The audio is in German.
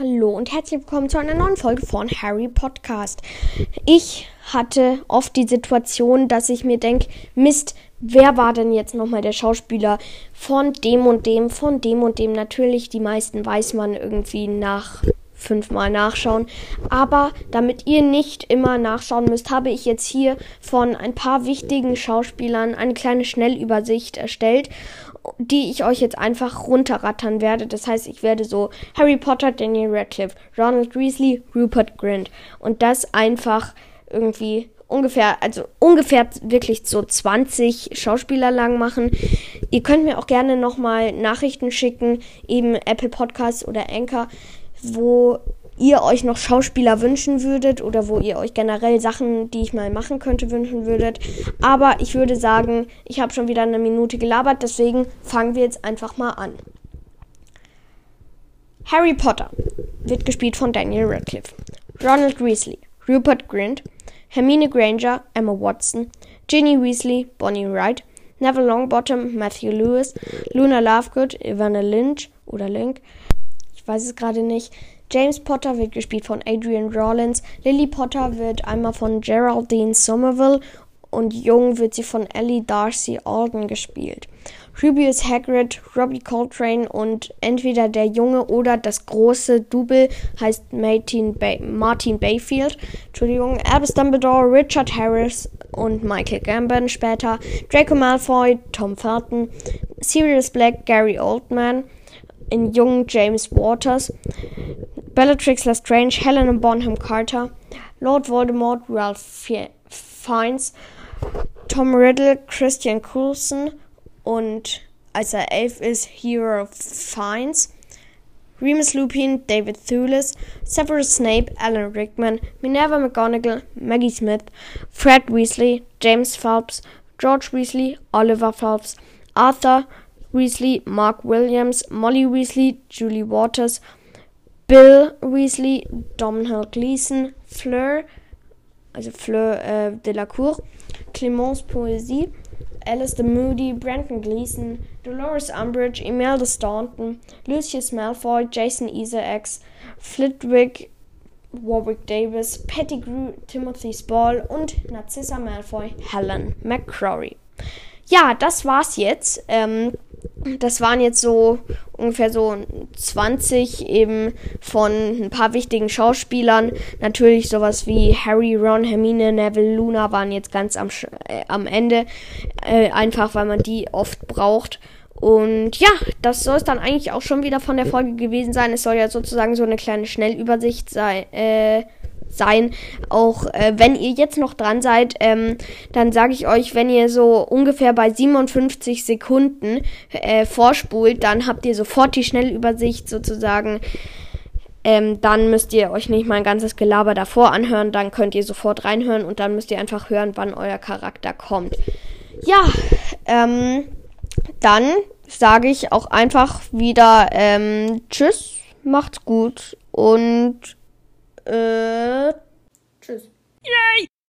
Hallo und herzlich willkommen zu einer neuen Folge von Harry Podcast. Ich hatte oft die Situation, dass ich mir denke, Mist, wer war denn jetzt nochmal der Schauspieler von dem und dem, von dem und dem? Natürlich, die meisten weiß man irgendwie nach fünfmal nachschauen. Aber damit ihr nicht immer nachschauen müsst, habe ich jetzt hier von ein paar wichtigen Schauspielern eine kleine Schnellübersicht erstellt, die ich euch jetzt einfach runterrattern werde. Das heißt, ich werde so Harry Potter, Daniel Radcliffe, Ronald Weasley, Rupert Grint und das einfach irgendwie ungefähr, also ungefähr wirklich so 20 Schauspieler lang machen. Ihr könnt mir auch gerne nochmal Nachrichten schicken, eben Apple Podcasts oder Anchor wo ihr euch noch Schauspieler wünschen würdet oder wo ihr euch generell Sachen, die ich mal machen könnte, wünschen würdet. Aber ich würde sagen, ich habe schon wieder eine Minute gelabert, deswegen fangen wir jetzt einfach mal an. Harry Potter wird gespielt von Daniel Radcliffe. Ronald Weasley, Rupert Grint, Hermine Granger, Emma Watson, Ginny Weasley, Bonnie Wright, Neville Longbottom, Matthew Lewis, Luna Lovegood, Ivana Lynch oder Link, weiß es gerade nicht. James Potter wird gespielt von Adrian Rawlins. Lily Potter wird einmal von Geraldine Somerville und Jung wird sie von Ellie Darcy Alden gespielt. Rubius Hagrid, Robbie Coltrane und entweder der Junge oder das große Double heißt Martin, Bay Martin Bayfield. Entschuldigung, Albus Dumbledore, Richard Harris und Michael Gambon später. Draco Malfoy, Tom Felton, Sirius Black, Gary Oldman in jungen James Waters, Bellatrix Lestrange, Helena Bonham Carter, Lord Voldemort, Ralph Fiennes, Tom Riddle, Christian Coulson und als er elf ist, Hero Fiennes, Remus Lupin, David Thewlis, Severus Snape, Alan Rickman, Minerva McGonagall, Maggie Smith, Fred Weasley, James Phelps, George Weasley, Oliver Phelps, Arthur, Weasley, Mark Williams, Molly Weasley, Julie Waters, Bill Weasley, Domhnall Gleeson, Fleur, also Fleur äh, Delacour, Clemence Poesie, Alistair Moody, Brandon Gleeson, Dolores Umbridge, Imelda Staunton, Lucius Malfoy, Jason Isaacs, Flitwick, Warwick Davis, Pettigrew, Timothy Spall und Narcissa Malfoy, Helen McCrory. Ja, das war's jetzt. Ähm, das waren jetzt so ungefähr so 20 eben von ein paar wichtigen Schauspielern. Natürlich sowas wie Harry, Ron, Hermine, Neville, Luna waren jetzt ganz am, äh, am Ende. Äh, einfach weil man die oft braucht. Und ja, das soll es dann eigentlich auch schon wieder von der Folge gewesen sein. Es soll ja sozusagen so eine kleine Schnellübersicht sein. Äh, sein. Auch äh, wenn ihr jetzt noch dran seid, ähm, dann sage ich euch, wenn ihr so ungefähr bei 57 Sekunden äh, vorspult, dann habt ihr sofort die Schnellübersicht sozusagen. Ähm, dann müsst ihr euch nicht mal ein ganzes Gelaber davor anhören, dann könnt ihr sofort reinhören und dann müsst ihr einfach hören, wann euer Charakter kommt. Ja, ähm, dann sage ich auch einfach wieder ähm, Tschüss, macht's gut und äh, tschüss. Yay!